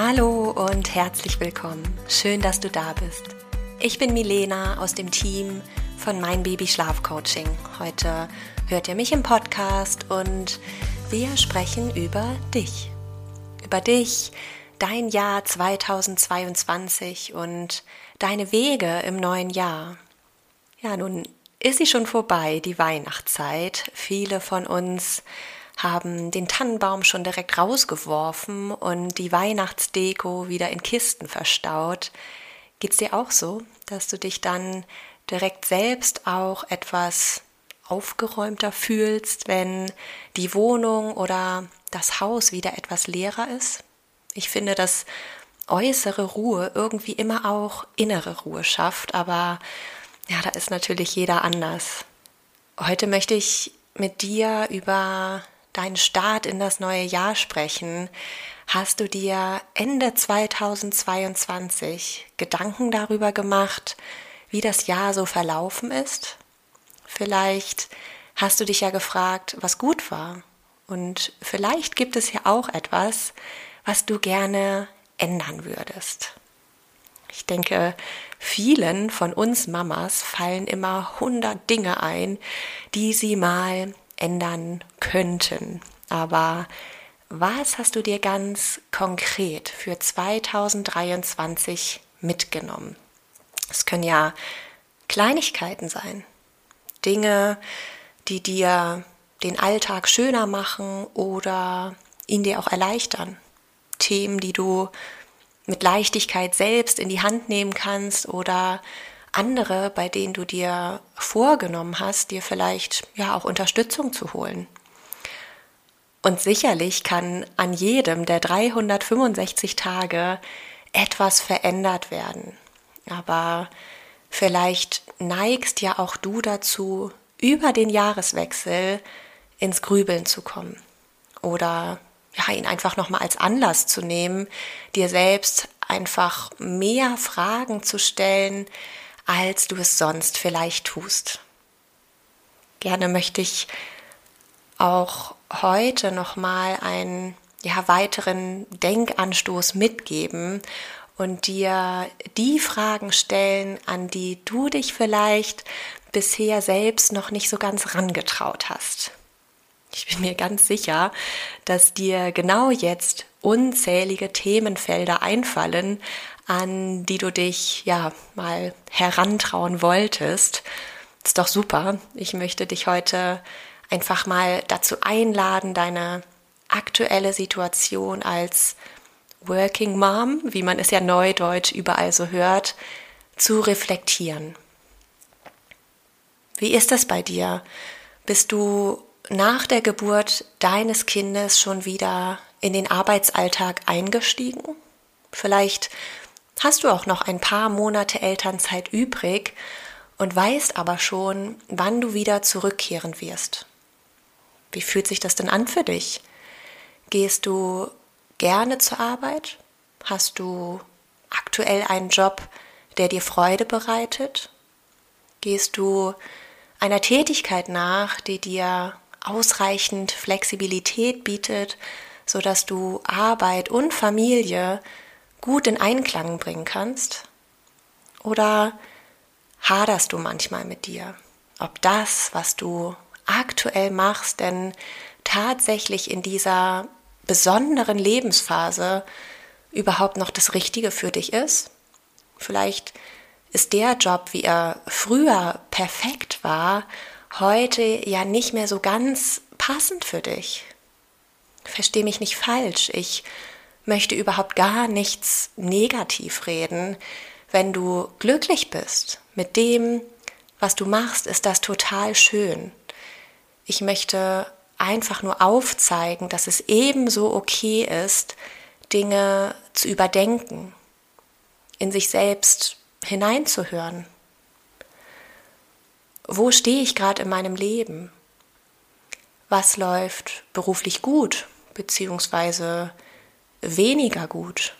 Hallo und herzlich willkommen. Schön, dass du da bist. Ich bin Milena aus dem Team von Mein Baby Schlaf Coaching. Heute hört ihr mich im Podcast und wir sprechen über dich. Über dich, dein Jahr 2022 und deine Wege im neuen Jahr. Ja, nun ist sie schon vorbei, die Weihnachtszeit. Viele von uns haben den Tannenbaum schon direkt rausgeworfen und die Weihnachtsdeko wieder in Kisten verstaut. Geht's dir auch so, dass du dich dann direkt selbst auch etwas aufgeräumter fühlst, wenn die Wohnung oder das Haus wieder etwas leerer ist? Ich finde, dass äußere Ruhe irgendwie immer auch innere Ruhe schafft, aber ja, da ist natürlich jeder anders. Heute möchte ich mit dir über deinen Start in das neue Jahr sprechen, hast du dir Ende 2022 Gedanken darüber gemacht, wie das Jahr so verlaufen ist? Vielleicht hast du dich ja gefragt, was gut war. Und vielleicht gibt es ja auch etwas, was du gerne ändern würdest. Ich denke, vielen von uns Mamas fallen immer hundert Dinge ein, die sie mal ändern könnten. Aber was hast du dir ganz konkret für 2023 mitgenommen? Es können ja Kleinigkeiten sein, Dinge, die dir den Alltag schöner machen oder ihn dir auch erleichtern. Themen, die du mit Leichtigkeit selbst in die Hand nehmen kannst oder andere, bei denen du dir vorgenommen hast, dir vielleicht ja auch Unterstützung zu holen. Und sicherlich kann an jedem der 365 Tage etwas verändert werden. Aber vielleicht neigst ja auch du dazu, über den Jahreswechsel ins Grübeln zu kommen. Oder ja, ihn einfach nochmal als Anlass zu nehmen, dir selbst einfach mehr Fragen zu stellen, als du es sonst vielleicht tust. Gerne möchte ich auch heute nochmal einen ja, weiteren Denkanstoß mitgeben und dir die Fragen stellen, an die du dich vielleicht bisher selbst noch nicht so ganz rangetraut hast. Ich bin mir ganz sicher, dass dir genau jetzt unzählige Themenfelder einfallen, an die du dich ja mal herantrauen wolltest. Ist doch super. Ich möchte dich heute einfach mal dazu einladen, deine aktuelle Situation als Working Mom, wie man es ja neudeutsch überall so hört, zu reflektieren. Wie ist das bei dir? Bist du nach der Geburt deines Kindes schon wieder in den Arbeitsalltag eingestiegen? Vielleicht hast du auch noch ein paar Monate Elternzeit übrig und weißt aber schon, wann du wieder zurückkehren wirst. Wie fühlt sich das denn an für dich? Gehst du gerne zur Arbeit? Hast du aktuell einen Job, der dir Freude bereitet? Gehst du einer Tätigkeit nach, die dir ausreichend Flexibilität bietet, sodass du Arbeit und Familie gut in Einklang bringen kannst? Oder haderst du manchmal mit dir, ob das, was du aktuell machst, denn tatsächlich in dieser besonderen Lebensphase überhaupt noch das Richtige für dich ist? Vielleicht ist der Job, wie er früher perfekt war, heute ja nicht mehr so ganz passend für dich. Versteh mich nicht falsch. Ich möchte überhaupt gar nichts negativ reden. Wenn du glücklich bist mit dem, was du machst, ist das total schön. Ich möchte einfach nur aufzeigen, dass es ebenso okay ist, Dinge zu überdenken, in sich selbst hineinzuhören. Wo stehe ich gerade in meinem Leben? Was läuft beruflich gut beziehungsweise weniger gut?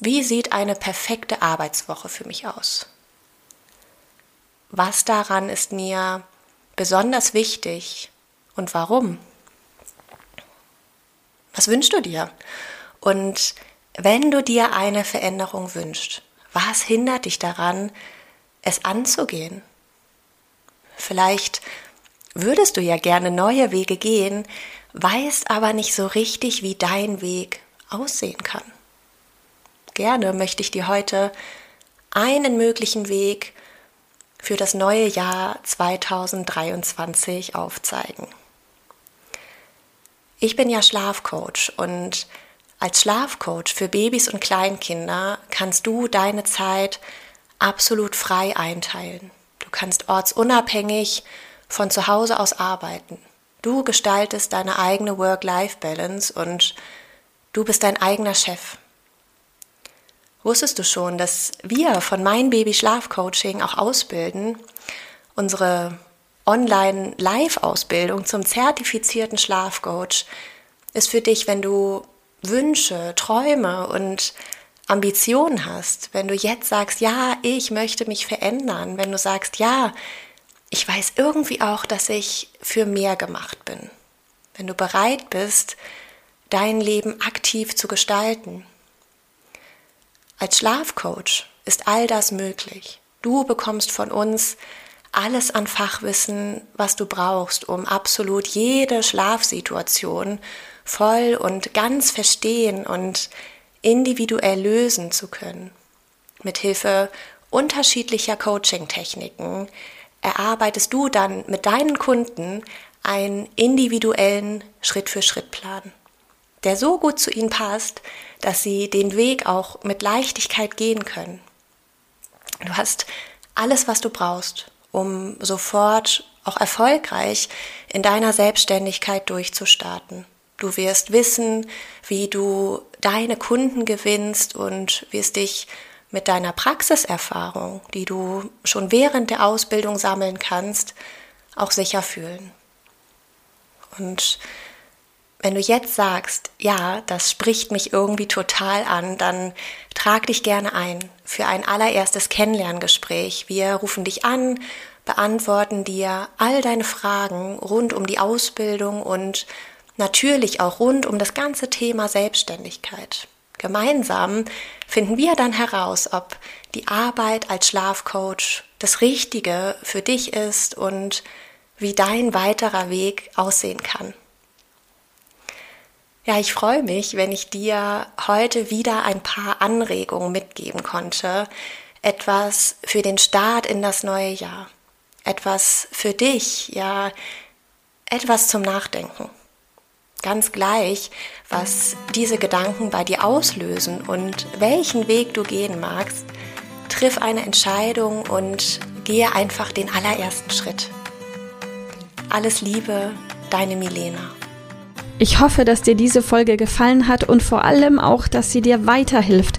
Wie sieht eine perfekte Arbeitswoche für mich aus? Was daran ist mir besonders wichtig und warum? Was wünschst du dir? Und wenn du dir eine Veränderung wünschst, was hindert dich daran, es anzugehen? Vielleicht würdest du ja gerne neue Wege gehen, weißt aber nicht so richtig, wie dein Weg aussehen kann. Gerne möchte ich dir heute einen möglichen Weg für das neue Jahr 2023 aufzeigen. Ich bin ja Schlafcoach und als Schlafcoach für Babys und Kleinkinder kannst du deine Zeit absolut frei einteilen. Du kannst ortsunabhängig von zu Hause aus arbeiten. Du gestaltest deine eigene Work-Life-Balance und du bist dein eigener Chef. Wusstest du schon, dass wir von Mein Baby Schlafcoaching auch ausbilden? Unsere Online-Live-Ausbildung zum zertifizierten Schlafcoach ist für dich, wenn du Wünsche, Träume und Ambitionen hast, wenn du jetzt sagst, ja, ich möchte mich verändern, wenn du sagst, ja, ich weiß irgendwie auch, dass ich für mehr gemacht bin, wenn du bereit bist, dein Leben aktiv zu gestalten, als Schlafcoach ist all das möglich. Du bekommst von uns alles an Fachwissen, was du brauchst, um absolut jede Schlafsituation voll und ganz verstehen und individuell lösen zu können. Mithilfe unterschiedlicher Coaching-Techniken erarbeitest du dann mit deinen Kunden einen individuellen Schritt-für-Schritt-Plan der so gut zu ihnen passt, dass sie den Weg auch mit Leichtigkeit gehen können. Du hast alles, was du brauchst, um sofort auch erfolgreich in deiner Selbstständigkeit durchzustarten. Du wirst wissen, wie du deine Kunden gewinnst und wirst dich mit deiner Praxiserfahrung, die du schon während der Ausbildung sammeln kannst, auch sicher fühlen. Und wenn du jetzt sagst, ja, das spricht mich irgendwie total an, dann trag dich gerne ein für ein allererstes Kennenlerngespräch. Wir rufen dich an, beantworten dir all deine Fragen rund um die Ausbildung und natürlich auch rund um das ganze Thema Selbstständigkeit. Gemeinsam finden wir dann heraus, ob die Arbeit als Schlafcoach das Richtige für dich ist und wie dein weiterer Weg aussehen kann. Ja, ich freue mich, wenn ich dir heute wieder ein paar Anregungen mitgeben konnte. Etwas für den Start in das neue Jahr. Etwas für dich, ja, etwas zum Nachdenken. Ganz gleich, was diese Gedanken bei dir auslösen und welchen Weg du gehen magst, triff eine Entscheidung und gehe einfach den allerersten Schritt. Alles Liebe, deine Milena. Ich hoffe, dass dir diese Folge gefallen hat und vor allem auch, dass sie dir weiterhilft